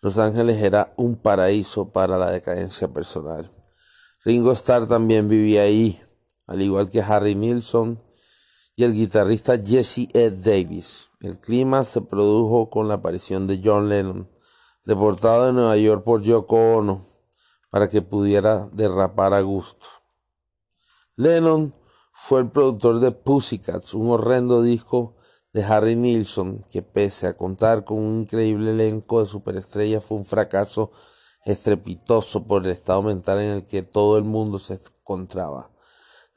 Los Ángeles era un paraíso para la decadencia personal. Ringo Starr también vivía ahí, al igual que Harry Nilsson, y el guitarrista Jesse Ed Davis. El clima se produjo con la aparición de John Lennon, deportado de Nueva York por Yoko Ono, para que pudiera derrapar a gusto. Lennon fue el productor de Pussycats, un horrendo disco de Harry Nilsson, que pese a contar con un increíble elenco de superestrellas fue un fracaso estrepitoso por el estado mental en el que todo el mundo se encontraba.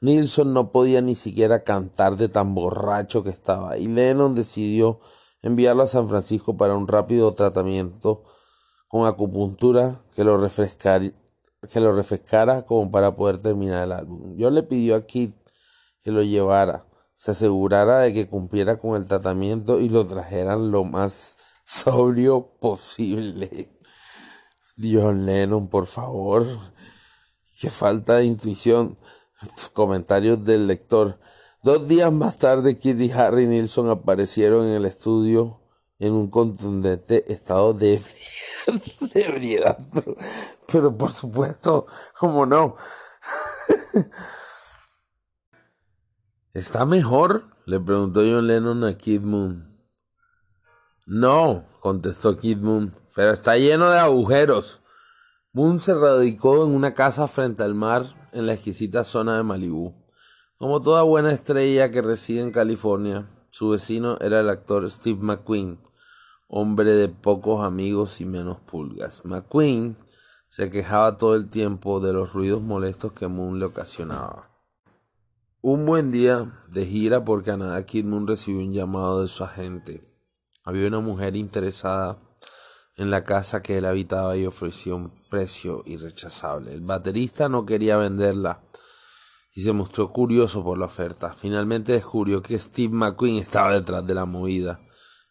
Nilsson no podía ni siquiera cantar de tan borracho que estaba y Lennon decidió enviarlo a San Francisco para un rápido tratamiento con acupuntura que lo, que lo refrescara como para poder terminar el álbum. Yo le pidió a Kid que lo llevara, se asegurara de que cumpliera con el tratamiento y lo trajeran lo más sobrio posible. John Lennon, por favor, qué falta de intuición. Comentarios del lector. Dos días más tarde, Kid y Harry Nilsson aparecieron en el estudio en un contundente estado de, ebriedad. Pero, por supuesto, como no. ¿Está mejor? le preguntó John Lennon a Kid Moon. No, contestó Kid Moon, pero está lleno de agujeros. Moon se radicó en una casa frente al mar en la exquisita zona de Malibú. Como toda buena estrella que reside en California, su vecino era el actor Steve McQueen, hombre de pocos amigos y menos pulgas. McQueen se quejaba todo el tiempo de los ruidos molestos que Moon le ocasionaba. Un buen día de gira por Canadá, Kid Moon recibió un llamado de su agente. Había una mujer interesada en la casa que él habitaba y ofreció un precio irrechazable. El baterista no quería venderla y se mostró curioso por la oferta. Finalmente descubrió que Steve McQueen estaba detrás de la movida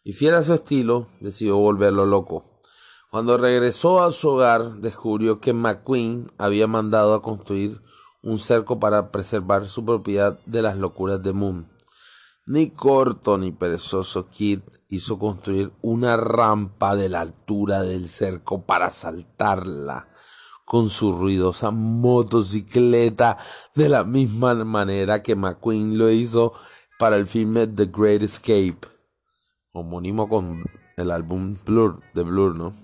y fiel a su estilo decidió volverlo loco. Cuando regresó a su hogar descubrió que McQueen había mandado a construir un cerco para preservar su propiedad de las locuras de Moon. Ni corto ni perezoso Kid hizo construir una rampa de la altura del cerco para saltarla con su ruidosa motocicleta de la misma manera que McQueen lo hizo para el filme The Great Escape, homónimo con el álbum Blur, de Blur, ¿no?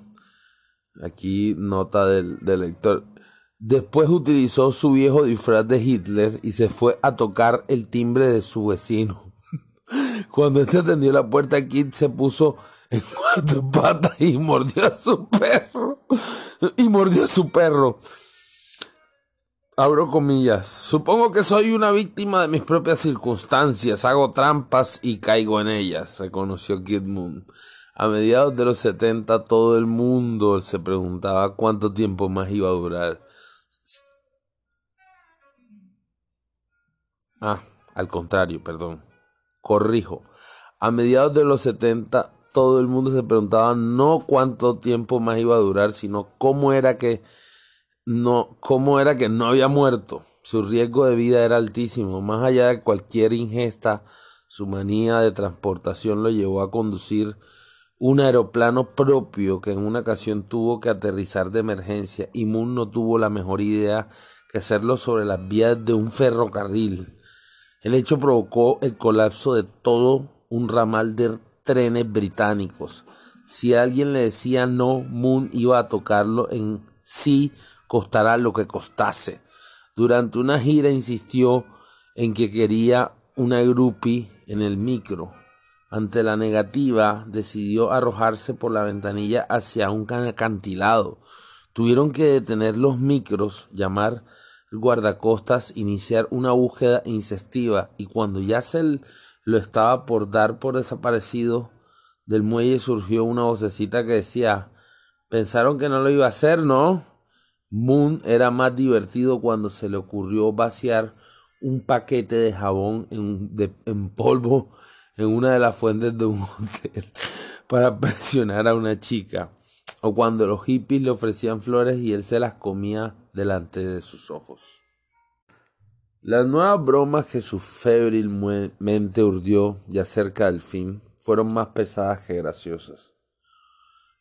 Aquí nota del, del lector. Después utilizó su viejo disfraz de Hitler y se fue a tocar el timbre de su vecino. Cuando este atendió la puerta, Kid se puso en cuatro patas y mordió a su perro. Y mordió a su perro. Abro comillas. Supongo que soy una víctima de mis propias circunstancias. Hago trampas y caigo en ellas, reconoció Kid Moon. A mediados de los 70 todo el mundo se preguntaba cuánto tiempo más iba a durar. Ah, al contrario, perdón. Corrijo. A mediados de los 70 todo el mundo se preguntaba no cuánto tiempo más iba a durar, sino cómo era que no, cómo era que no había muerto. Su riesgo de vida era altísimo. Más allá de cualquier ingesta, su manía de transportación lo llevó a conducir un aeroplano propio que en una ocasión tuvo que aterrizar de emergencia y Moon no tuvo la mejor idea que hacerlo sobre las vías de un ferrocarril. El hecho provocó el colapso de todo un ramal de trenes británicos. Si alguien le decía no, Moon iba a tocarlo en sí costará lo que costase. Durante una gira insistió en que quería una groupie en el micro. Ante la negativa, decidió arrojarse por la ventanilla hacia un acantilado. Tuvieron que detener los micros, llamar guardacostas, iniciar una búsqueda incestiva y cuando ya se lo estaba por dar por desaparecido, del muelle surgió una vocecita que decía Pensaron que no lo iba a hacer, ¿no? Moon era más divertido cuando se le ocurrió vaciar un paquete de jabón en, polvo en una de las fuentes de un hotel para presionar a una chica, o cuando los hippies le ofrecían flores y él se las comía delante de sus ojos. Las nuevas bromas que su febril mente urdió ya cerca del fin fueron más pesadas que graciosas,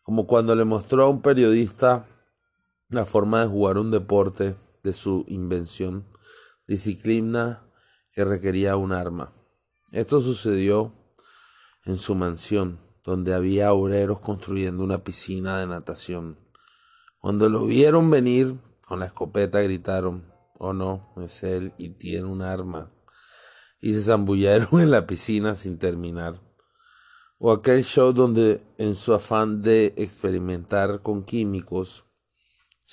como cuando le mostró a un periodista la forma de jugar un deporte de su invención, disciplina que requería un arma. Esto sucedió en su mansión, donde había obreros construyendo una piscina de natación. Cuando lo vieron venir con la escopeta gritaron, oh no, es él y tiene un arma. Y se zambullaron en la piscina sin terminar. O aquel show donde en su afán de experimentar con químicos,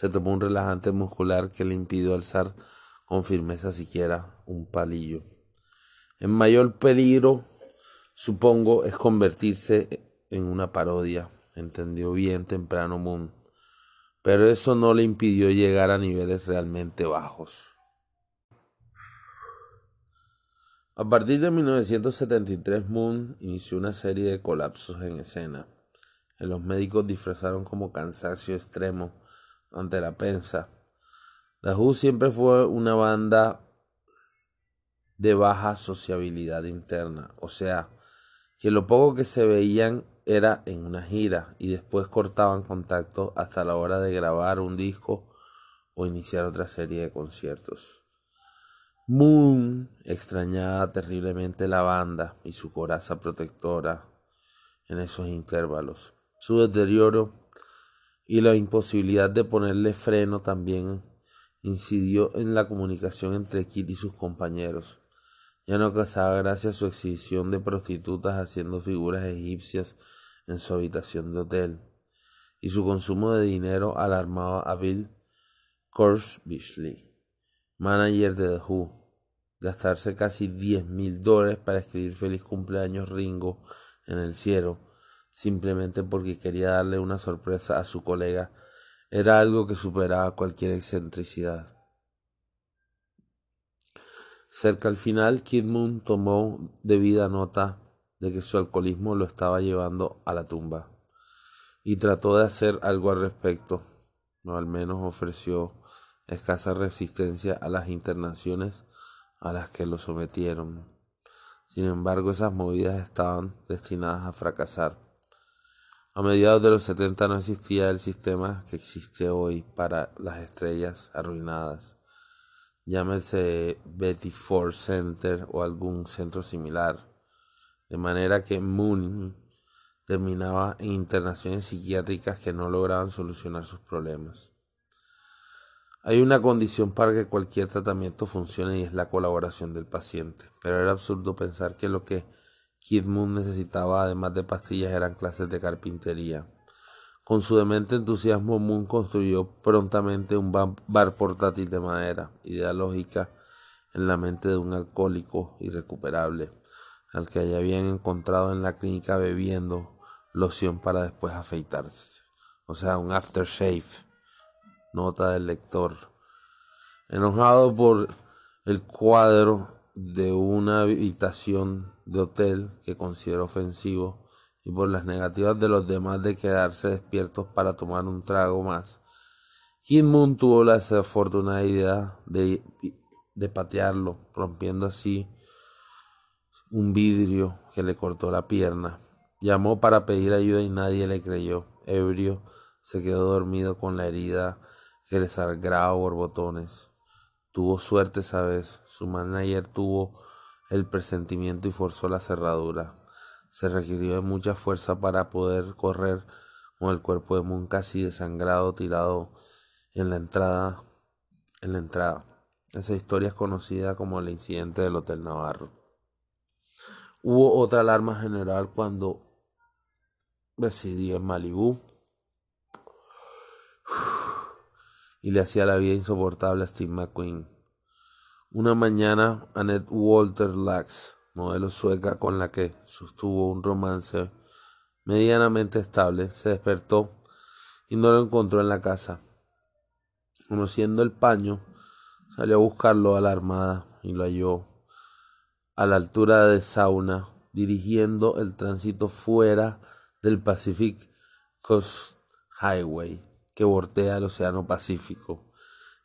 se tomó un relajante muscular que le impidió alzar con firmeza siquiera un palillo. En mayor peligro, supongo, es convertirse en una parodia, entendió bien temprano Moon, pero eso no le impidió llegar a niveles realmente bajos. A partir de 1973, Moon inició una serie de colapsos en escena, que los médicos disfrazaron como cansancio extremo ante la prensa. La Who siempre fue una banda de baja sociabilidad interna, o sea, que lo poco que se veían era en una gira y después cortaban contacto hasta la hora de grabar un disco o iniciar otra serie de conciertos. Moon extrañaba terriblemente la banda y su coraza protectora en esos intervalos. Su deterioro y la imposibilidad de ponerle freno también incidió en la comunicación entre Kit y sus compañeros. Ya no casaba gracias a su exhibición de prostitutas haciendo figuras egipcias en su habitación de hotel, y su consumo de dinero alarmaba a Bill Korsbishley, manager de The Who, gastarse casi diez mil dólares para escribir feliz cumpleaños Ringo en el cielo simplemente porque quería darle una sorpresa a su colega era algo que superaba cualquier excentricidad. Cerca al final, Kid Moon tomó debida nota de que su alcoholismo lo estaba llevando a la tumba y trató de hacer algo al respecto, o al menos ofreció escasa resistencia a las internaciones a las que lo sometieron. Sin embargo, esas movidas estaban destinadas a fracasar. A mediados de los 70 no existía el sistema que existe hoy para las estrellas arruinadas. Llámese Betty Ford Center o algún centro similar. De manera que Moon terminaba en internaciones psiquiátricas que no lograban solucionar sus problemas. Hay una condición para que cualquier tratamiento funcione y es la colaboración del paciente, pero era absurdo pensar que lo que Kid Moon necesitaba, además de pastillas, eran clases de carpintería. Con su demente entusiasmo, Moon construyó prontamente un bar portátil de madera, idea lógica en la mente de un alcohólico irrecuperable, al que ya habían encontrado en la clínica bebiendo loción para después afeitarse. O sea, un aftershave. Nota del lector. Enojado por el cuadro de una habitación de hotel que considero ofensivo y por las negativas de los demás de quedarse despiertos para tomar un trago más. Kim Moon tuvo la desafortunada idea de, de patearlo, rompiendo así un vidrio que le cortó la pierna. Llamó para pedir ayuda y nadie le creyó. Ebrio, se quedó dormido con la herida que le sangraba borbotones. Tuvo suerte esa vez. Su manager tuvo el presentimiento y forzó la cerradura. Se requirió de mucha fuerza para poder correr con el cuerpo de Moon casi desangrado tirado en la entrada. En la entrada. Esa historia es conocida como el incidente del Hotel Navarro. Hubo otra alarma general cuando residía en Malibú y le hacía la vida insoportable a Steve McQueen. Una mañana, Annette Walter Lax, modelo sueca con la que sostuvo un romance medianamente estable, se despertó y no lo encontró en la casa. Conociendo el paño, salió a buscarlo a la armada y lo halló a la altura de Sauna, dirigiendo el tránsito fuera del Pacific Coast Highway que bordea el Océano Pacífico.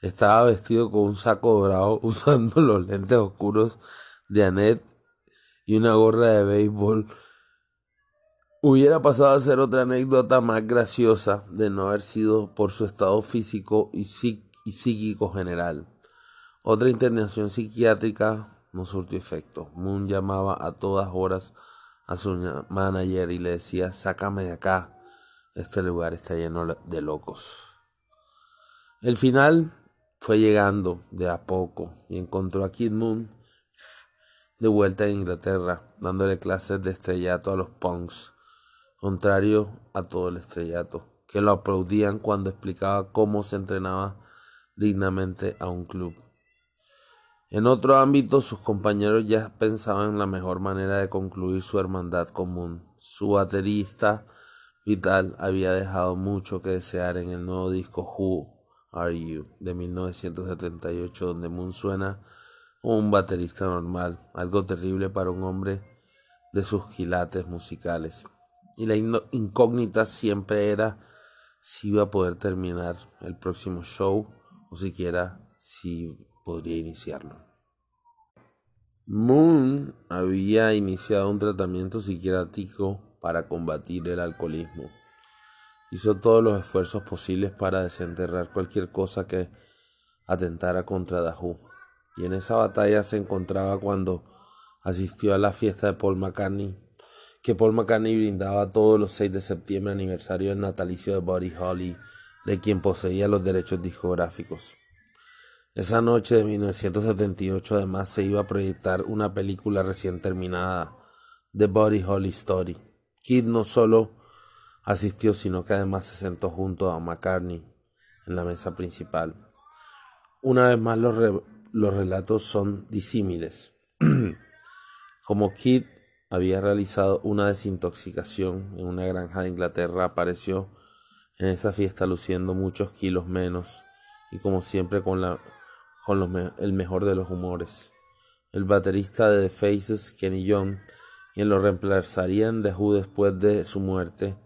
Estaba vestido con un saco dorado usando los lentes oscuros de Annette y una gorra de béisbol. Hubiera pasado a ser otra anécdota más graciosa de no haber sido por su estado físico y, y psíquico general. Otra internación psiquiátrica no surtió efecto. Moon llamaba a todas horas a su manager y le decía, sácame de acá, este lugar está lleno de locos. El final fue llegando de a poco y encontró a Kid Moon de vuelta en Inglaterra, dándole clases de estrellato a los punks, contrario a todo el estrellato, que lo aplaudían cuando explicaba cómo se entrenaba dignamente a un club. En otro ámbito, sus compañeros ya pensaban en la mejor manera de concluir su hermandad común. Su baterista Vital había dejado mucho que desear en el nuevo disco Who Are You de 1978, donde Moon suena un baterista normal, algo terrible para un hombre de sus quilates musicales. Y la incógnita siempre era si iba a poder terminar el próximo show o siquiera si podría iniciarlo. Moon había iniciado un tratamiento psiquiátrico para combatir el alcoholismo. Hizo todos los esfuerzos posibles para desenterrar cualquier cosa que atentara contra Dahu. Y en esa batalla se encontraba cuando asistió a la fiesta de Paul McCartney, que Paul McCartney brindaba todos los 6 de septiembre aniversario del natalicio de Buddy Holly, de quien poseía los derechos discográficos. Esa noche de 1978 además se iba a proyectar una película recién terminada, The Buddy Holly Story. Kid no solo asistió, sino que además se sentó junto a McCartney en la mesa principal. Una vez más los, los relatos son disímiles. Como Kid había realizado una desintoxicación en una granja de Inglaterra, apareció en esa fiesta luciendo muchos kilos menos y como siempre con, la, con el mejor de los humores. El baterista de The Faces, Kenny Young, quien lo reemplazaría en Who después de su muerte,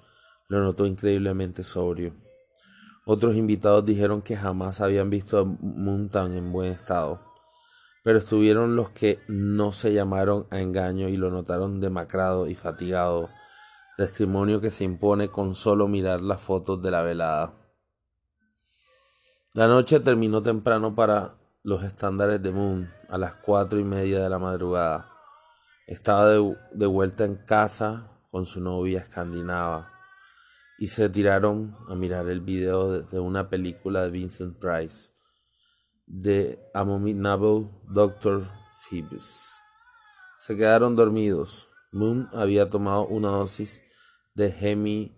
lo notó increíblemente sobrio. Otros invitados dijeron que jamás habían visto a Moon en buen estado, pero estuvieron los que no se llamaron a engaño y lo notaron demacrado y fatigado, testimonio que se impone con solo mirar las fotos de la velada. La noche terminó temprano para los estándares de Moon, a las cuatro y media de la madrugada. Estaba de, vuelta en casa con su novia escandinava y se tiraron a mirar el video de, una película de Vincent Price, The Abominable Dr. Phoebus. Se quedaron dormidos. Moon había tomado una dosis de hemi...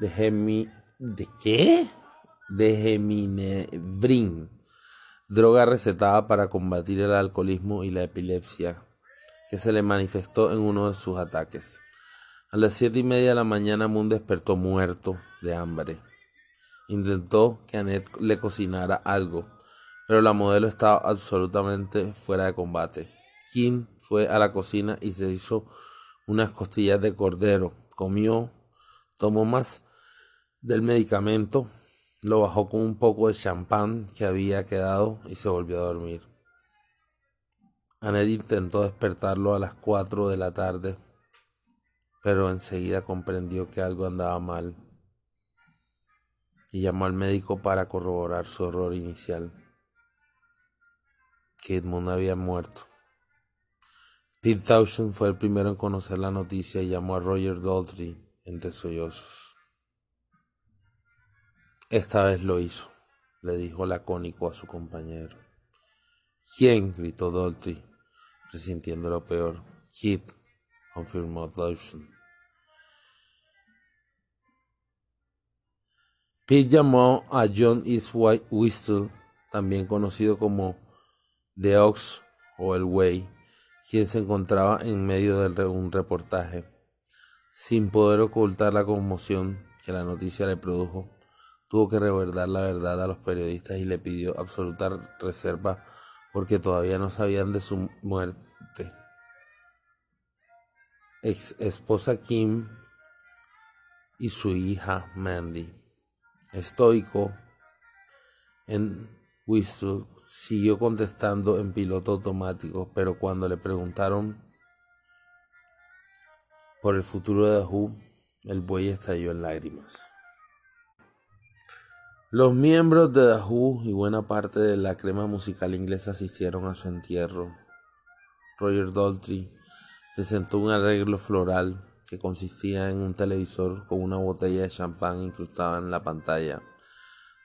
de hemi... ¿de qué? De geminebrin, droga recetada para combatir el alcoholismo y la epilepsia, que se le manifestó en uno de sus ataques. A las siete y media de la mañana Moon despertó muerto de hambre. Intentó que Annette le cocinara algo, pero la modelo estaba absolutamente fuera de combate. Kim fue a la cocina y se hizo unas costillas de cordero. Comió, tomó más del medicamento, lo bajó con un poco de champán que había quedado y se volvió a dormir. Annette intentó despertarlo a las cuatro de la tarde, pero enseguida comprendió que algo andaba mal y llamó al médico para corroborar su horror inicial, que Edmund había muerto. Pete Townshend fue el primero en conocer la noticia y llamó a Roger Daltrey entre sollozos. Esta vez lo hizo, le dijo lacónico a su compañero. ¿Quién? gritó Daltrey, presintiendo lo peor. Kid, confirmó Dawson. Pete llamó a John East White Whistle, también conocido como The Ox o El Way, quien se encontraba en medio de un reportaje. Sin poder ocultar la conmoción que la noticia le produjo, tuvo que revelar la verdad a los periodistas y le pidió absoluta reserva porque todavía no sabían de su muerte. Ex esposa Kim y su hija Mandy estoico en Whistle, siguió contestando en piloto automático, pero cuando le preguntaron por el futuro de Who, el buey estalló en lágrimas. Los miembros de The y buena parte de la crema musical inglesa asistieron a su entierro. Roger Daltrey presentó un arreglo floral que consistía en un televisor con una botella de champán incrustada en la pantalla.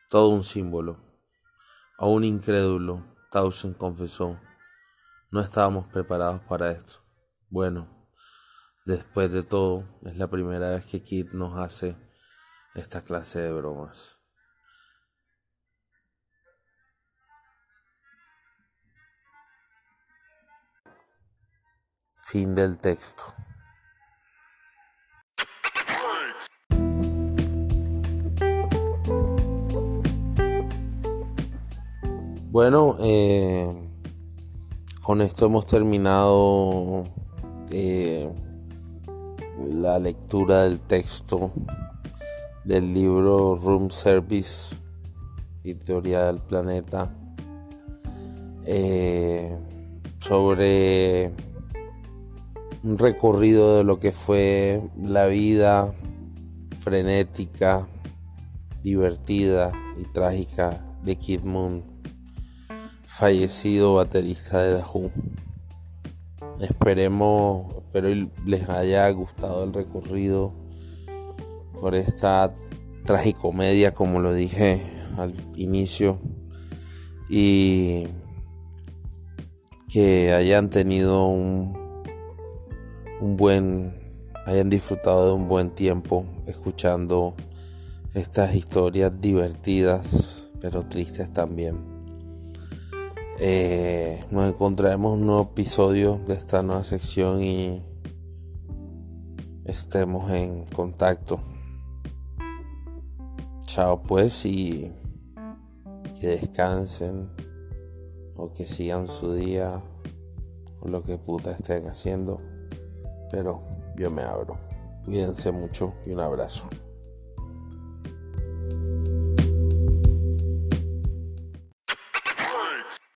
Todo un símbolo. A un incrédulo, Towson confesó, no estábamos preparados para esto. Bueno, después de todo, es la primera vez que Kit nos hace esta clase de bromas. Fin del texto. Bueno, eh, con esto hemos terminado eh, la lectura del texto del libro Room Service y Teoría del Planeta eh, sobre un recorrido de lo que fue la vida frenética, divertida y trágica de Kid Moon fallecido baterista de Who. Esperemos, espero les haya gustado el recorrido por esta tragicomedia, como lo dije al inicio, y que hayan tenido un, un buen, hayan disfrutado de un buen tiempo escuchando estas historias divertidas, pero tristes también. Eh, nos encontraremos en un nuevo episodio de esta nueva sección y estemos en contacto. Chao pues y que descansen o que sigan su día o lo que puta estén haciendo. Pero yo me abro. Cuídense mucho y un abrazo.